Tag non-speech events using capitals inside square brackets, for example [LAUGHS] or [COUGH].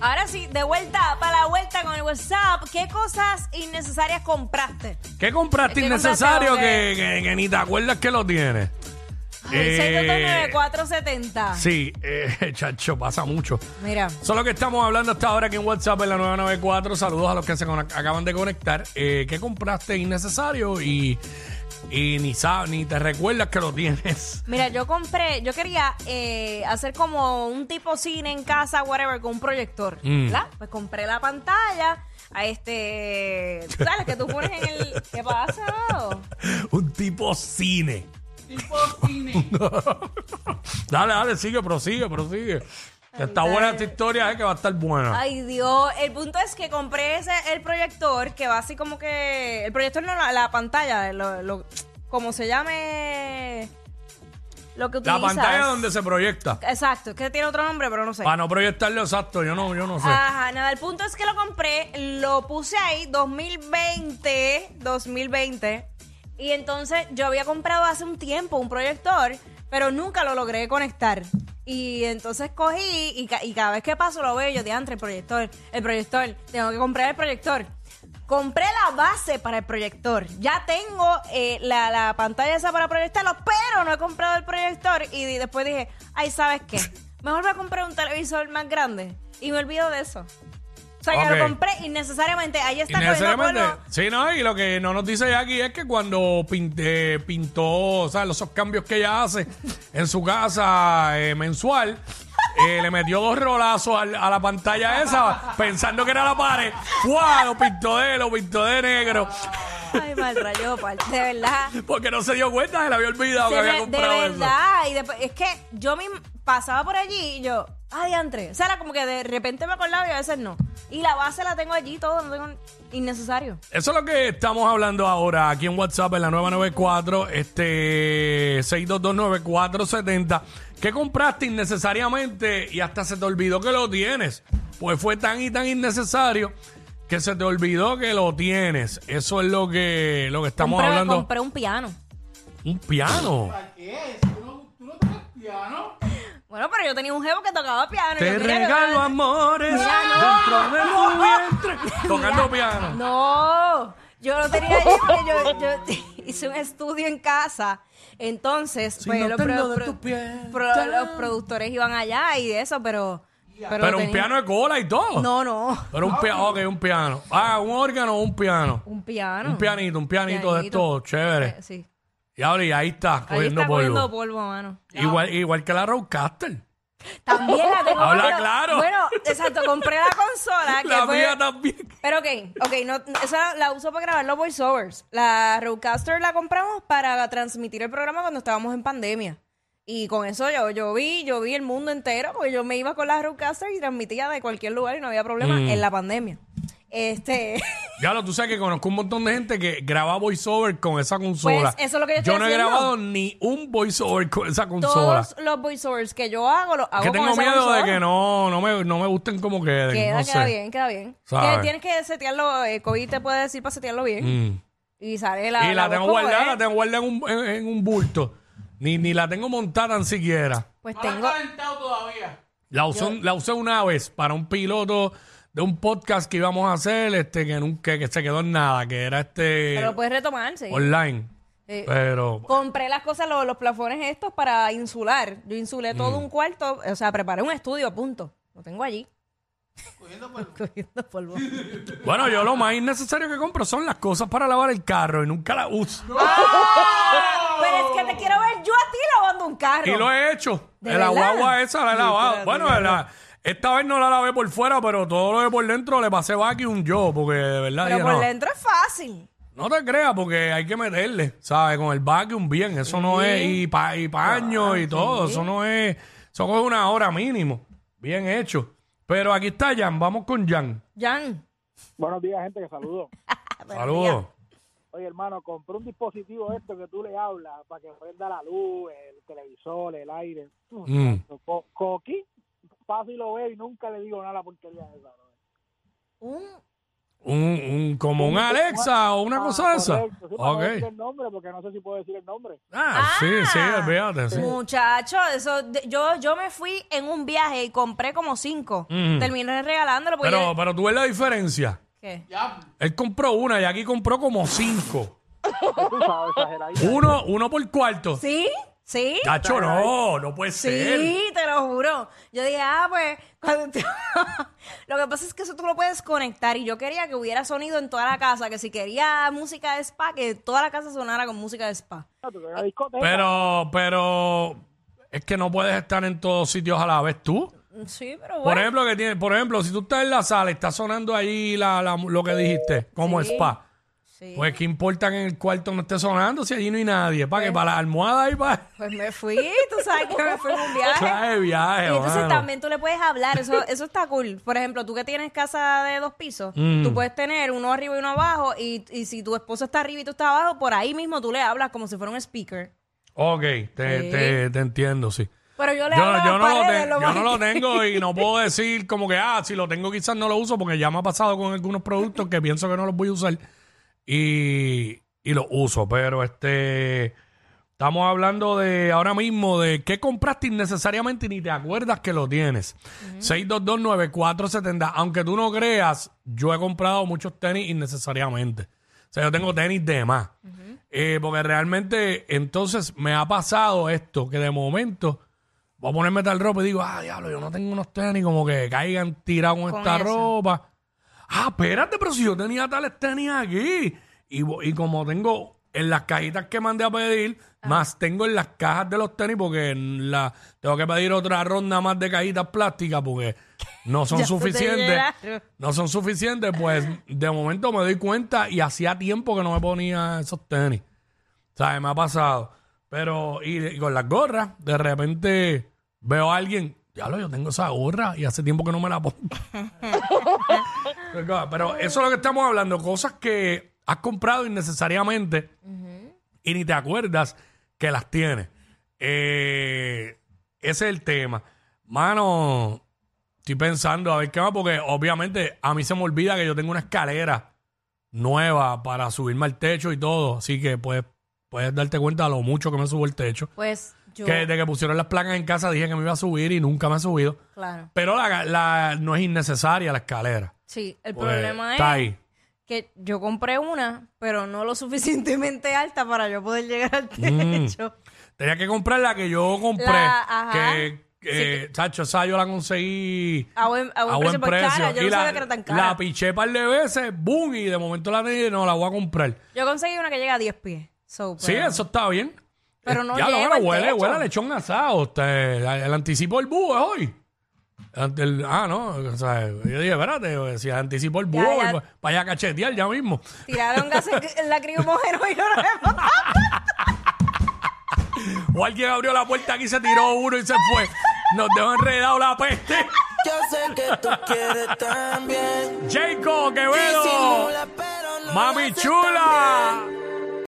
Ahora sí, de vuelta para la vuelta con el WhatsApp. ¿Qué cosas innecesarias compraste? ¿Qué compraste ¿Qué innecesario compraste, que, que- que ni te acuerdas que lo tienes? Eh, 6229470. Sí, eh, [LAUGHS] chacho, pasa mucho. Mira, Solo que estamos hablando hasta ahora aquí en WhatsApp en la 994. Saludos a los que se acaban de conectar. Eh, ¿Qué compraste innecesario y, y ni sabes, ni te recuerdas que lo tienes? mira, yo compré, yo quería eh, hacer como un tipo cine en casa, whatever, con un proyector. Mm. ¿verdad? Pues compré la pantalla. A este, ¿sabes? Que tú pones en el. ¿Qué pasa? [LAUGHS] Un tipo cine. [LAUGHS] dale, dale, sigue, prosigue, prosigue. Que está buena esta historia, eh, que va a estar buena. Ay, Dios. El punto es que compré ese, el proyector, que va así como que. El proyector no, la, la pantalla, lo, lo- como se llame. Lo que La utilizas. pantalla donde se proyecta. Exacto, es que tiene otro nombre, pero no sé. Para no proyectarlo exacto, yo no, yo no sé. Ajá, nada, el punto es que lo compré, lo puse ahí 2020, 2020, y entonces yo había comprado hace un tiempo un proyector, pero nunca lo logré conectar. Y entonces cogí y, ca- y cada vez que paso lo veo yo, diantre, el proyector, el proyector, tengo que comprar el proyector. Compré la base para el proyector. Ya tengo eh, la, la pantalla esa para proyectarlo, pero no he comprado el proyector. Y después dije, ay, ¿sabes qué? Mejor voy a comprar un televisor más grande. Y me olvido de eso. O sea, Ok. que lo compré innecesariamente. Ahí está cogiendo Innecesariamente. polvo. Sí, no, y lo que no nos dice Jackie es que cuando pin- eh, pintó, o sea, esos cambios que ella hace en su casa eh, mensual, eh, le metió dos rolazos al- a la pantalla esa, pensando que era la pared. ¡Guau! Lo pintó de, lo pintó de negro. Ay, mal rayo, pal, de verdad. Porque no se dio cuenta, se le había olvidado que había me- de comprado eso. verdad. Y después, es que yo misma pasaba por allí y yo, ay, diantre. O sea, era como que de repente me acordaba y a veces no. Y la base la tengo allí, todo, no tengo innecesario. Eso es lo que estamos hablando ahora aquí en WhatsApp en la 994, este 6229470. ¿Qué compraste innecesariamente y hasta se te olvidó que lo tienes? Pues fue tan y tan innecesario que se te olvidó que lo tienes. Eso es lo que, lo que estamos compré, hablando. compré un piano. Un piano. Bueno, pero yo tenía un jevo que tocaba piano. Te yo regalo amores dentro de tu [LAUGHS] vientre. Tocando piano. No, yo lo tenía porque yo, yo [LAUGHS] hice un estudio en casa. Entonces, Si pues, no los, tengo pro- de pro- tu piel, pro- ya. los productores iban allá y eso, pero. Pero, Pero un tenía- piano de cola y todo. No, no. Pero un piano, ok, un piano. Ah, un órgano o un piano. Un piano. Un pianito, un pianito, de Pianito. estos, chévere. Eh, Sí. Y ahora y ahí está, Ahí cogiendo está polvo. cogiendo polvo, mano. Igual, igual que la Roadcaster. También la tengo. Habla pero- claro. Bueno, exacto, compré la consola. [LAUGHS] Que La fue- mía también. Pero ok, ok, no, esa la uso para grabar los voiceovers. La Rodecaster la compramos para transmitir el programa cuando estábamos en pandemia. Y con eso yo, yo vi, yo vi el mundo entero, porque yo me iba con la Rodecaster y transmitía de cualquier lugar y no había problema Mm. en la pandemia. Este, [LAUGHS] Ya lo, tú sabes que conozco un montón de gente que graba voiceover con esa consola. Pues, eso es lo que yo estoy no he haciendo. grabado ni un voiceover con esa consola. todos los voiceovers que yo hago, los hago que con tengo esa miedo consola. de que no, no, me, no me gusten como queden. Queda, no queda sé. bien, queda bien. ¿Sabes? Que tienes que setearlo, eh, COVID te puede decir para setearlo bien. Mm. Y sale la. y la, voz tengo como guardada, es. la tengo guardada en un, en, en un bulto. Ni, ni la tengo montada tan siquiera. Pues tengo. La usé, la usé una vez para un piloto de un podcast que íbamos a hacer, este, que nunca, que se quedó en nada, que era este Pero lo puedes retomar, sí. online. Eh, Pero Compré las cosas, los, los plafones estos para insular. Yo insulé Mm. todo un cuarto, o sea, preparé un estudio a punto. Lo tengo allí. [LAUGHS] Cogiendo polvo. bueno, yo lo más innecesario que compro son las cosas para lavar el carro y nunca las uso. [LAUGHS] Pero es que te quiero ver yo a ti lavando un carro. Y lo he hecho. ¿De En la verdad? guagua esa la he lavado. Bueno, la- esta vez no la lavé por fuera, pero todo lo de por dentro le pasé vacuum yo, porque de verdad Pero dije, por no, dentro es fácil. no te creas, porque hay que meterle, ¿sabes? Con el vacuum bien, eso no es, y, pa- y paño y todo, eso no es, eso coge una hora mínimo, bien hecho. Pero aquí está Jan, vamos con Jan. Jan. Buenos días, gente, que saludo. [LAUGHS] Saludos. Oye, hermano, compré un dispositivo esto que tú le hablas para que prenda la luz, el televisor, el aire. Mm. Co- Coqui, paso y lo veo y nunca le digo nada a la porquería esa. bro. Un, Un, un- como un Alexa o una cosa de esa. Correcto, sí, para no Ok. decir el nombre, porque no sé si puedo decir el nombre. Ah, sí, sí, Ah. olvídate. Sí. Muchacho, eso, de- yo, yo me fui en un viaje y compré como cinco. Mm. Terminé regalándolo porque Pero, yo- pero tú ves la diferencia. ¿Qué? Él compró una y aquí compró como cinco. [LAUGHS] Tú sabes, exageradito. Uno, uno por cuarto. ¿Sí? ¿Sí? Cacho, no, no puede ser. Sí, te lo juro. Yo dije, ah, pues, [LAUGHS] cuando te- [LAUGHS] lo que pasa es que eso tú lo puedes conectar y yo quería que hubiera sonido en toda la casa, que si quería música de spa, que toda la casa sonara con música de spa. Una discoteca. Pero, pero es que no puedes estar en todos sitios a la vez tú. Sí, pero Por bueno. ejemplo, que tiene, por ejemplo, si tú estás en la sala y está sonando ahí la, la- lo que dijiste, como Sí. spa. Sí. Pues qué importa que en el cuarto no esté sonando si allí no hay nadie. ¿Para que ¿Para la almohada y para Pues me fui, tú sabes que me fui en un [LAUGHS] viaje. de viaje, Y entonces mano. también tú le puedes hablar, eso, [LAUGHS] eso está cool. Por ejemplo, tú que tienes casa de dos pisos, Mm. tú puedes tener uno arriba y uno abajo, y, y si tu esposo está arriba y tú estás abajo, por ahí mismo tú le hablas como si fuera un speaker. Ok, te, Sí. te, te entiendo, sí. Pero yo le Yo, hablo yo no lo paredes, te- lo yo no lo tengo y no [LAUGHS] puedo decir como que, ah, si lo tengo quizás no lo uso porque ya me ha pasado con algunos productos que pienso que no los voy a usar y, y los uso. Pero este, estamos hablando de ahora mismo de qué compraste innecesariamente y ni te acuerdas que lo tienes. 6229470. Aunque tú no creas, yo he comprado muchos tenis innecesariamente. O sea, yo tengo tenis de más. Eh, porque realmente entonces me ha pasado esto, que de momento voy a ponerme tal ropa y digo, ah, diablo, yo no tengo unos tenis como que caigan tirados con, Con esta eso. ropa. Ah, espérate, pero si yo tenía tales tenis aquí. Y, y como tengo en las cajitas que mandé a pedir, Ah. más tengo en las cajas de los tenis porque en la, tengo que pedir otra ronda más de cajitas plásticas porque [LAUGHS] no son suficientes. No son suficientes, pues de momento me doy cuenta y hacía tiempo que no me ponía esos tenis. ¿Sabes? Me ha pasado. Pero, y, y con las gorras, de repente veo a alguien, ya lo, yo tengo esa gorra y hace tiempo que no me la pongo. [LAUGHS] Pero eso es lo que estamos hablando, cosas que has comprado innecesariamente y ni te acuerdas que las tienes. Eh, ese es el tema. Mano, estoy pensando a ver qué más, porque obviamente a mí se me olvida que yo tengo una escalera nueva para subirme al techo y todo. Así que puedes, puedes darte cuenta de lo mucho que me subo el techo. Pues yo, Que desde que pusieron las placas en casa dije que me iba a subir y nunca me he subido. claro. Pero la, la- no es innecesaria la escalera. Sí, el Pues, problema es está ahí. que yo compré una, pero no lo [LAUGHS] suficientemente alta para yo poder llegar al Mm. techo. Tenía que comprar la que yo compré. La- ajá. que, chacho, esa yo la conseguí A buen, a buen a buen precio, pues, precio. cara, yo y no la, sabía que era tan cara. la piché par de veces, boom, y de momento la y no la voy a comprar. Yo conseguí una que llega a 10 pies. So, Sí, pero- eso está bien. Pero no Ya lo bueno, al huele, techo. huele a lechón asado. Usted, el anticipo del búho es hoy. El- el- ah, no. O sea, yo dije, espérate, si anticipo el búho, ya. para allá cachetear ya mismo. Tiraron gas en lacrimógeno y no lo hemos [LAUGHS] O alguien abrió la puerta aquí, se tiró uno y se fue. Nos dejó enredado la peste. Yo sé que tú quieres también. Jacob Quevedo. Disimula, pero no Mami chula.